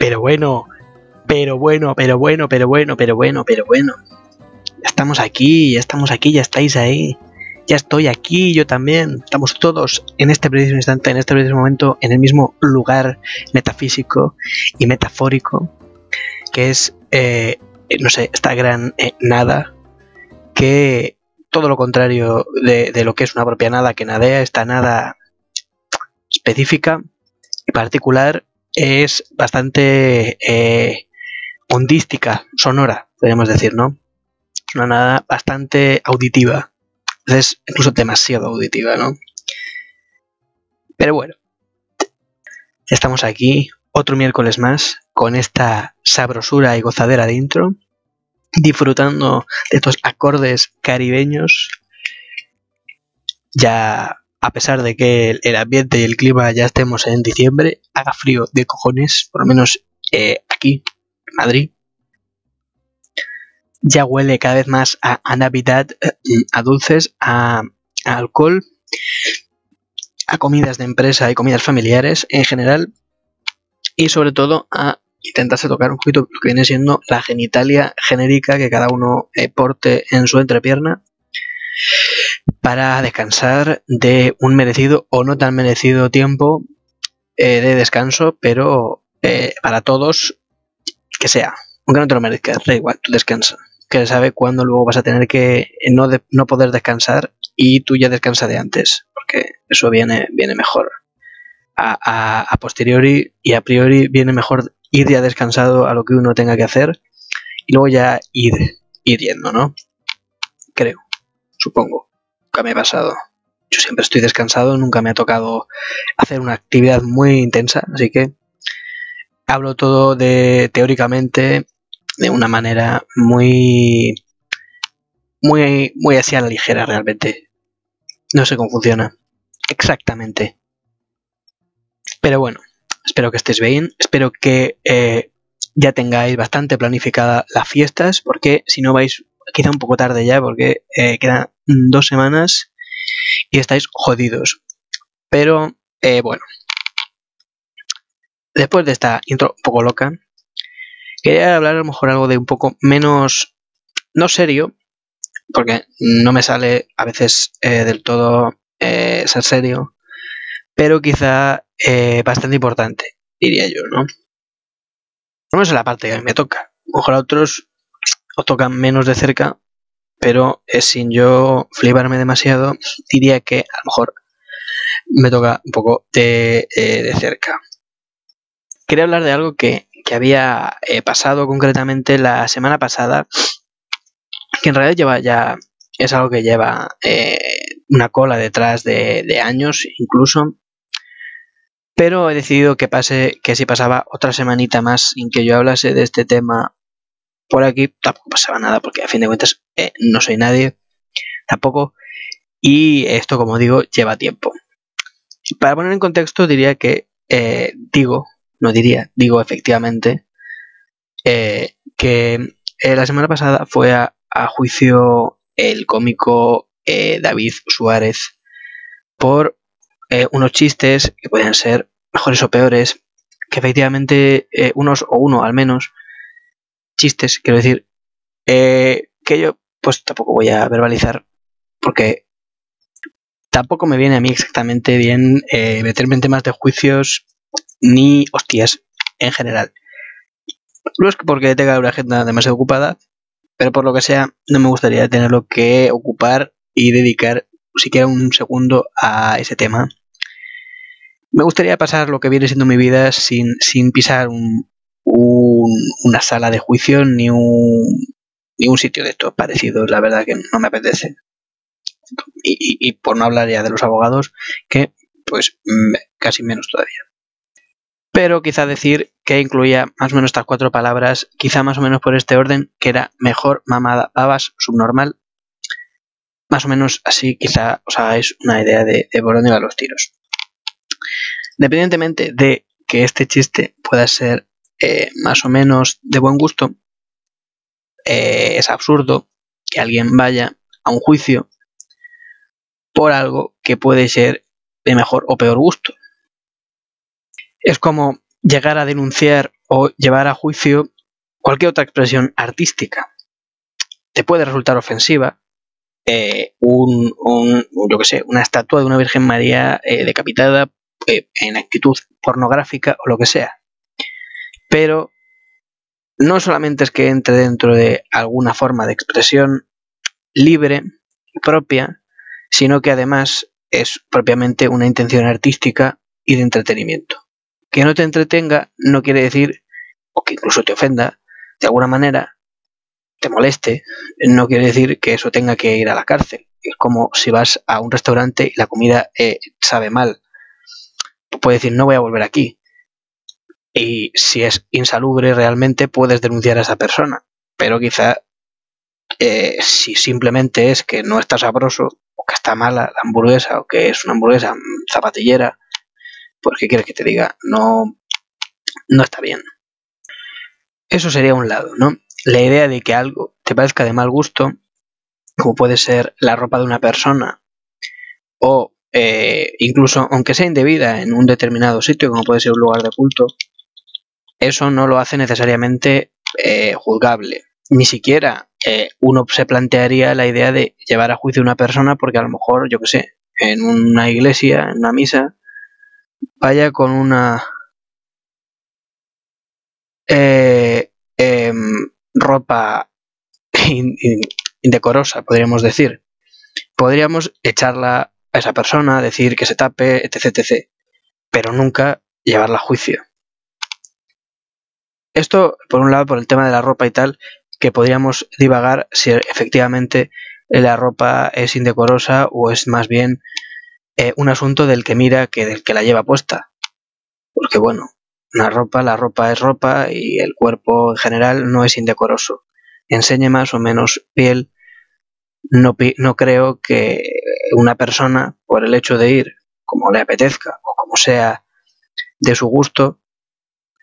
Pero bueno, pero bueno, pero bueno, pero bueno, pero bueno, pero bueno. Estamos aquí, ya estamos aquí, ya estáis ahí. Ya estoy aquí, yo también. Estamos todos en este preciso instante, en este preciso momento, en el mismo lugar metafísico y metafórico, que es, eh, no sé, esta gran eh, nada, que todo lo contrario de, de lo que es una propia nada que nadea, esta nada específica y particular es bastante eh, ondística, sonora, podríamos decir, ¿no? Una nada bastante auditiva. Es incluso demasiado auditiva, ¿no? Pero bueno, estamos aquí otro miércoles más con esta sabrosura y gozadera de intro, disfrutando de estos acordes caribeños. Ya a pesar de que el ambiente y el clima ya estemos en diciembre, haga frío de cojones, por lo menos eh, aquí, en Madrid. Ya huele cada vez más a, Navidad, eh, a dulces, a, a alcohol, a comidas de empresa y comidas familiares en general. Y sobre todo a intentarse tocar un poquito lo que viene siendo la genitalia genérica que cada uno eh, porte en su entrepierna para descansar de un merecido o no tan merecido tiempo eh, de descanso, pero eh, para todos que sea, aunque no te lo merezcas, da igual, tú descansa, que sabe cuándo luego vas a tener que no, no poder descansar y tú ya descansa de antes, porque eso viene, viene mejor. A, a, posteriori y a priori viene mejor ir ya descansado a lo que uno tenga que hacer y luego ya ir, ir yendo, ¿no? Creo, supongo nunca me ha pasado. Yo siempre estoy descansado, nunca me ha tocado hacer una actividad muy intensa, así que hablo todo de teóricamente de una manera muy muy muy así a la ligera realmente. No sé cómo funciona exactamente. Pero bueno, espero que estés bien, espero que eh, ya tengáis bastante planificada las fiestas, porque si no vais quizá un poco tarde ya, porque eh, quedan dos semanas y estáis jodidos. Pero eh, bueno, después de esta intro un poco loca, quería hablar a lo mejor algo de un poco menos, no serio, porque no me sale a veces eh, del todo eh, ser serio, pero quizá bastante importante, diría yo, ¿no? No es la parte que a mí me toca. A otros os tocan menos de cerca pero eh, sin yo fliparme demasiado, diría que a lo mejor me toca un poco de, eh, cerca. Quería hablar de algo que, había eh, pasado concretamente la semana pasada, que en realidad lleva ya, es algo que lleva una cola detrás de, de años incluso, pero he decidido que pase, que si pasaba otra semanita más sin que yo hablase de este tema por aquí tampoco pasaba nada porque a fin de cuentas eh, no soy nadie tampoco. Y esto como digo lleva tiempo. Para poner en contexto diría que eh, digo no diría digo efectivamente eh, que la semana pasada fue a, juicio el cómico David Suárez por unos chistes que pueden ser mejores o peores que efectivamente unos o uno al menos chistes, quiero decir, eh, que yo pues tampoco voy a verbalizar porque tampoco me viene a mí exactamente bien eh, meterme en temas de juicios ni hostias en general. No es porque tenga una agenda demasiado ocupada, pero por lo que sea, no me gustaría tenerlo que ocupar y dedicar siquiera un segundo a ese tema. Me gustaría pasar lo que viene siendo mi vida sin, sin pisar un, una sala de juicio ni un, ni un sitio de estos parecidos. La verdad que no me apetece. Y, por no hablar ya de los abogados, que pues casi menos todavía. Pero quizá decir que incluía más o menos estas cuatro palabras, quizá más o menos por este orden, que era mejor, mamada, babas, subnormal. Más o menos así quizá os hagáis una idea de, de por dónde van los tiros. Independientemente de que este chiste pueda ser eh, más o menos de buen gusto, eh, es absurdo que alguien vaya a un juicio por algo que puede ser de mejor o peor gusto. Es como llegar a denunciar o llevar a juicio cualquier otra expresión artística. Te puede resultar ofensiva eh, un, que sé, una estatua de una Virgen María decapitada en actitud pornográfica o lo que sea. Pero no solamente es que entre dentro de alguna forma de expresión libre, propia, sino que además es propiamente una intención artística y de entretenimiento. Que no te entretenga no quiere decir, o que incluso te ofenda, de alguna manera, te moleste, no quiere decir que eso tenga que ir a la cárcel. Es como si vas a un restaurante y la comida eh, sabe mal. Puedes decir, no voy a volver aquí. Y si es insalubre realmente, puedes denunciar a esa persona. Pero quizá eh, si simplemente es que no está sabroso, o que está mala la hamburguesa, o que es una hamburguesa zapatillera, pues ¿qué quieres que te diga? No, no está bien. Eso sería un lado, ¿no? la idea de que algo te parezca de mal gusto, como puede ser la ropa de una persona, o eh, incluso aunque sea indebida en un determinado sitio, como puede ser un lugar de culto, eso no lo hace necesariamente eh, juzgable. Ni siquiera eh, uno se plantearía la idea de llevar a juicio a una persona porque a lo mejor, yo que sé, en una iglesia, en una misa, vaya con una em, ropa indecorosa, podríamos decir. Podríamos echarla a esa persona, decir que se tape, etc, etc. Pero nunca llevarla a juicio. Esto, por un lado, por el tema de la ropa y tal, que podríamos divagar si efectivamente la ropa es indecorosa o es más bien eh, un asunto del que mira que del que la lleva puesta. Porque bueno, una ropa, la ropa es ropa y el cuerpo en general no es indecoroso. Enseñe más o menos piel, no, no creo que una persona, por el hecho de ir como le apetezca o como sea de su gusto,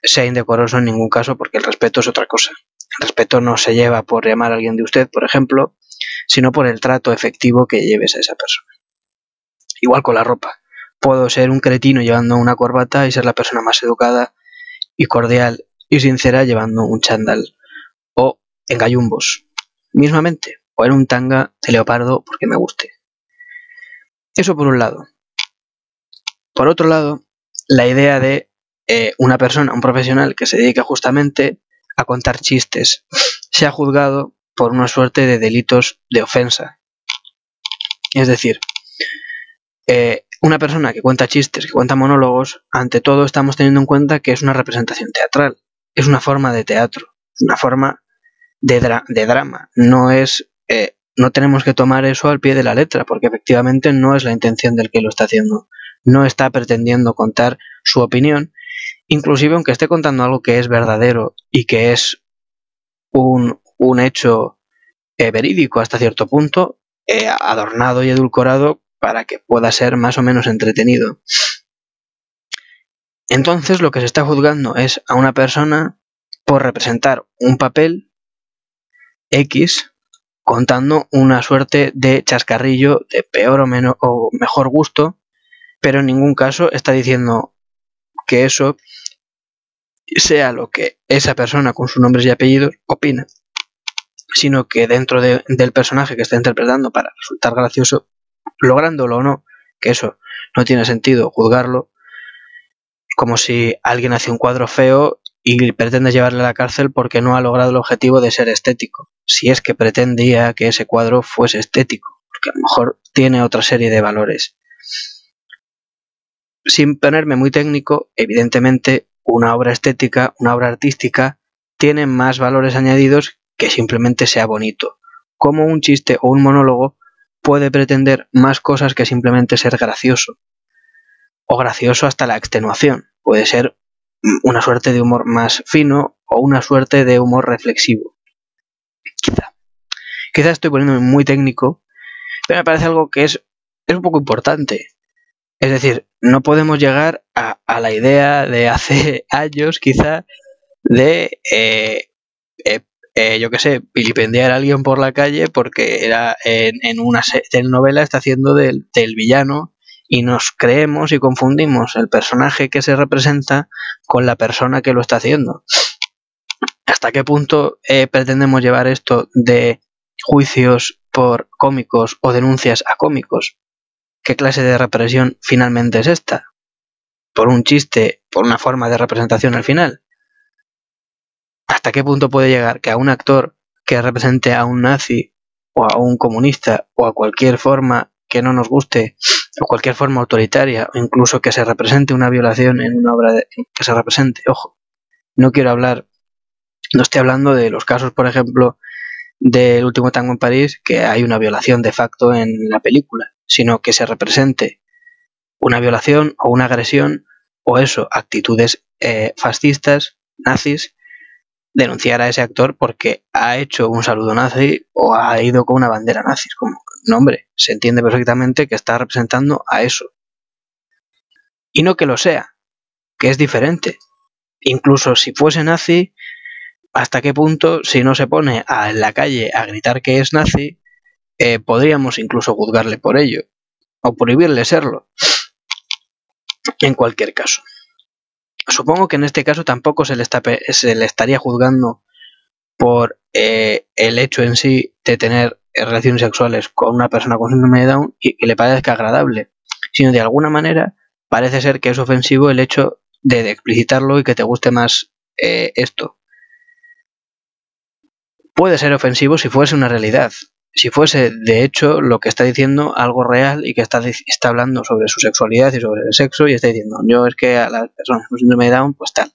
sea indecoroso en ningún caso porque el respeto es otra cosa. El respeto no se lleva por llamar a alguien de usted, por ejemplo, sino por el trato efectivo que lleves a esa persona. Igual con la ropa. Puedo ser un cretino llevando una corbata y ser la persona más educada y cordial y sincera llevando un chándal o en gallumbos, mismamente, o en un tanga de leopardo porque me guste. Eso por un lado. Por otro lado, la idea de eh, una persona, un profesional que se dedica justamente a contar chistes, se ha juzgado por una suerte de delitos de ofensa. Es decir, eh, una persona que cuenta chistes, que cuenta monólogos, ante todo estamos teniendo en cuenta que es una representación teatral, es una forma de teatro, una forma de, drama, no es... Eh, no tenemos que tomar eso al pie de la letra, porque efectivamente no es la intención del que lo está haciendo. No está pretendiendo contar su opinión, inclusive aunque esté contando algo que es verdadero y que es un, hecho eh, verídico hasta cierto punto, adornado y edulcorado para que pueda ser más o menos entretenido. Entonces lo que se está juzgando es a una persona por representar un papel X contando una suerte de chascarrillo de peor o, menos, o mejor gusto, pero en ningún caso está diciendo que eso sea lo que esa persona con sus nombres y apellidos opina, sino que dentro del personaje que está interpretando para resultar gracioso lográndolo o no, que eso no tiene sentido juzgarlo, como si alguien hace un cuadro feo y pretende llevarle a la cárcel porque no ha logrado el objetivo de ser estético, si es que pretendía que ese cuadro fuese estético, porque a lo mejor tiene otra serie de valores. Sin ponerme muy técnico, evidentemente una obra estética, una obra artística, tiene más valores añadidos que simplemente sea bonito. Como un chiste o un monólogo puede pretender más cosas que simplemente ser gracioso. O gracioso hasta la extenuación. Puede ser una suerte de humor más fino o una suerte de humor reflexivo. Quizá. Quizá estoy poniéndome muy técnico, pero me parece algo que es, es un poco importante. Es decir, no podemos llegar a, la idea de hace años, quizá, de eh, eh, eh, yo qué sé, vilipendiar a alguien por la calle porque era en, una telenovela está haciendo del, villano y nos creemos y confundimos el personaje que se representa con la persona que lo está haciendo. ¿Hasta qué punto pretendemos llevar esto de juicios por cómicos o denuncias a cómicos? ¿Qué clase de represión finalmente es esta? ¿Por un chiste, por una forma de representación al final? ¿Hasta qué punto puede llegar que a un actor que represente a un nazi o a un comunista o a cualquier forma que no nos guste o cualquier forma autoritaria o incluso que se represente una violación en una obra que se represente, ojo, no quiero hablar, no estoy hablando de los casos, por ejemplo, del último tango en París, que hay una violación de facto en la película, sino que se represente una violación o una agresión o eso, actitudes eh, fascistas, nazis, denunciar a ese actor porque ha hecho un saludo nazi o ha ido con una bandera nazi. Como, no, hombre, se entiende perfectamente que está representando a eso. Y no que lo sea, que es diferente. Incluso si fuese nazi, hasta qué punto, si no se pone a, en la calle a gritar que es nazi, eh, podríamos incluso juzgarle por ello, o prohibirle serlo. En cualquier caso. Supongo que en este caso tampoco se le, se le estaría juzgando por eh, el hecho en sí de tener relaciones sexuales con una persona con síndrome de Down y que le parezca agradable, sino de alguna manera parece ser que es ofensivo el hecho de, explicitarlo y que te guste más eh, esto. Puede ser ofensivo si fuese una realidad, si fuese de hecho lo que está diciendo algo real y que está, está hablando sobre su sexualidad y sobre el sexo y está diciendo yo es que a las personas con síndrome de Down pues tal.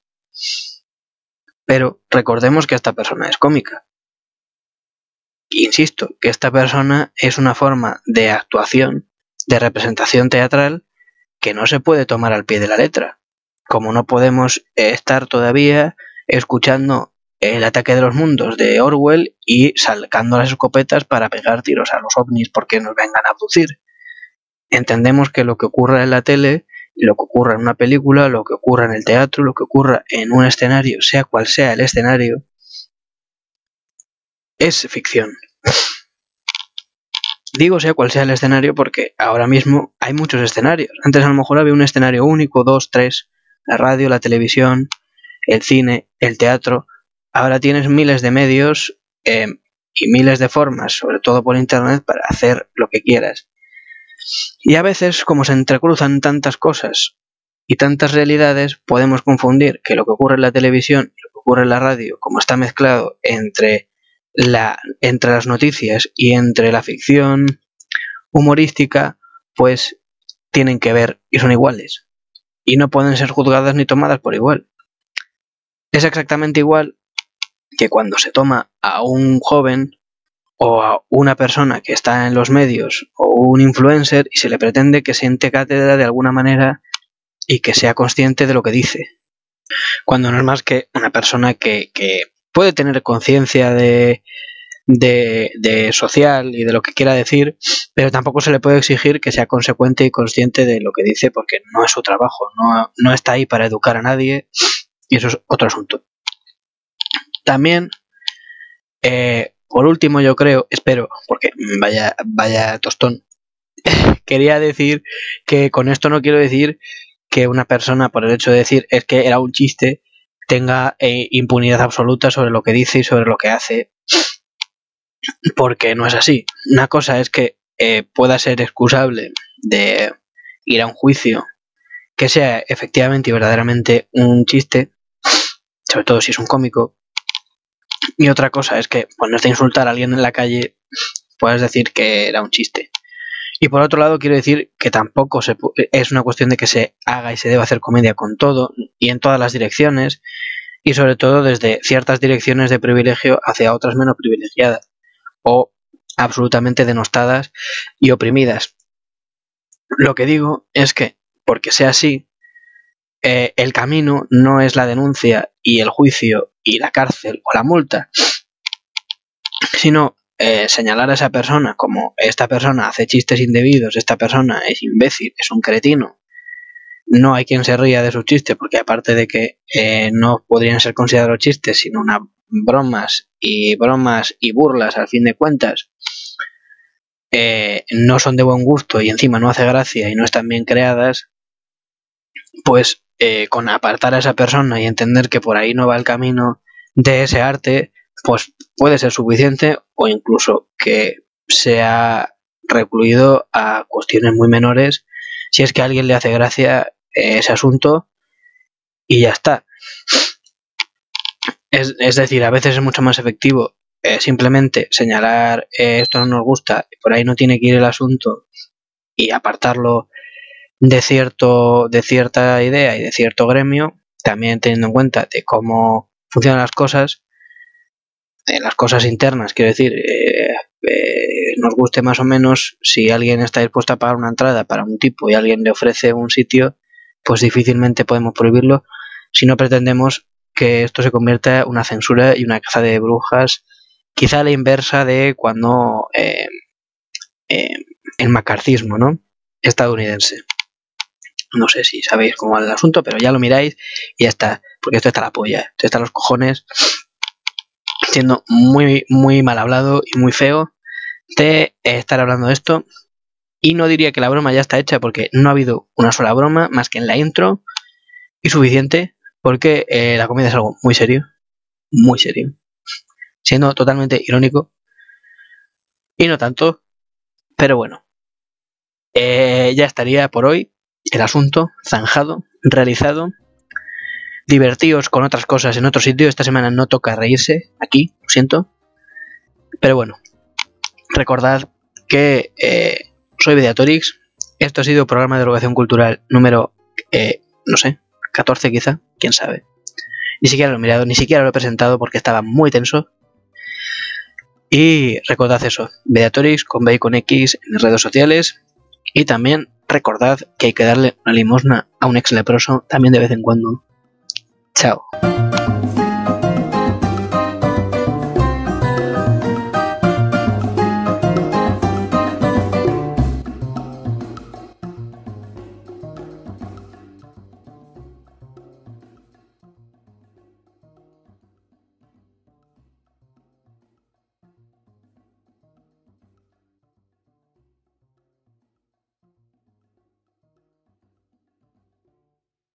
Pero recordemos que esta persona es cómica. Insisto, que esta persona es una forma de actuación, de representación teatral, que no se puede tomar al pie de la letra. Como no podemos estar todavía escuchando el ataque de los mundos de Orwell y sacando las escopetas para pegar tiros a los ovnis porque nos vengan a abducir. Entendemos que lo que ocurra en la tele, lo que ocurra en una película, lo que ocurra en el teatro, lo que ocurra en un escenario, sea cual sea el escenario, es ficción. Digo sea cual sea el escenario porque ahora mismo hay muchos escenarios. Antes a lo mejor había un escenario único, dos, tres, la radio, la televisión, el cine, el teatro, ahora tienes miles de medios eh, y miles de formas, sobre todo por internet, para hacer lo que quieras. Y a veces, como se entrecruzan tantas cosas y tantas realidades, podemos confundir que lo que ocurre en la televisión y lo que ocurre en la radio, como está mezclado entre, la, entre las noticias y entre la ficción humorística, pues tienen que ver y son iguales. Y no pueden ser juzgadas ni tomadas por igual. Es exactamente igual que cuando se toma a un joven o a una persona que está en los medios o un influencer y se le pretende que siente cátedra de alguna manera y que sea consciente de lo que dice. Cuando no es más que una persona que, puede tener conciencia de, de, social y de lo que quiera decir, pero tampoco se le puede exigir que sea consecuente y consciente de lo que dice porque no es su trabajo, no, no está ahí para educar a nadie y eso es otro asunto. También, eh, por último, yo creo, espero, porque vaya, vaya tostón, quería decir que con esto no quiero decir que una persona, por el hecho de decir es que era un chiste, tenga eh, impunidad absoluta sobre lo que dice y sobre lo que hace, porque no es así. Una cosa es que eh, pueda ser excusable de ir a un juicio que sea efectivamente y verdaderamente un chiste, sobre todo si es un cómico, y otra cosa es que ponerte a insultar a alguien en la calle, puedes decir que era un chiste. Y por otro lado, quiero decir que tampoco se, es una cuestión de que se haga y se deba hacer comedia con todo y en todas las direcciones, y sobre todo desde ciertas direcciones de privilegio hacia otras menos privilegiadas o absolutamente denostadas y oprimidas. Lo que digo es que, porque sea así, eh, el camino no es la denuncia y el juicio y la cárcel o la multa, sino eh, señalar a esa persona como esta persona hace chistes indebidos, esta persona es imbécil, es un cretino. No hay quien se ría de sus chistes porque aparte de que eh, no podrían ser considerados chistes sino unas bromas y bromas y burlas al fin de cuentas, eh, no son de buen gusto y encima no hace gracia y no están bien creadas, pues eh, con apartar a esa persona y entender que por ahí no va el camino de ese arte, pues puede ser suficiente o incluso que sea recluido a cuestiones muy menores si es que alguien le hace gracia ese asunto y ya está. Es, decir, a veces es mucho más efectivo eh, simplemente señalar eh, esto no nos gusta, por ahí no tiene que ir el asunto y apartarlo de cierto de cierta idea y de cierto gremio, también teniendo en cuenta de cómo funcionan las cosas, de las cosas internas, quiero decir, eh, nos guste más o menos si alguien está dispuesto a pagar una entrada para un tipo y alguien le ofrece un sitio, pues difícilmente podemos prohibirlo si no pretendemos que esto se convierta en una censura y una caza de brujas, quizá la inversa de cuando eh, eh, el macarcismo, ¿no? Estadounidense. No sé si sabéis cómo va el asunto, pero ya lo miráis y ya está, porque esto está la polla, esto está los cojones, siendo muy, muy mal hablado y muy feo de estar hablando de esto. Y no diría que la broma ya está hecha porque no ha habido una sola broma más que en la intro y suficiente porque eh, la comedia es algo muy serio, muy serio, siendo totalmente irónico y no tanto, pero bueno, eh, ya estaría por hoy el asunto zanjado, realizado. Divertíos con otras cosas en otro sitio. Esta semana no toca reírse aquí, lo siento. Pero bueno, recordad que eh, soy Mediatorix. Esto ha sido programa de educación cultural número, no sé, 14 quizá, quién sabe. Ni siquiera lo he mirado, ni siquiera lo he presentado porque estaba muy tenso. Y recordad eso, Beatorix con B con X en redes sociales. Y también recordad que hay que darle una limosna a un ex leproso también de vez en cuando. Chao.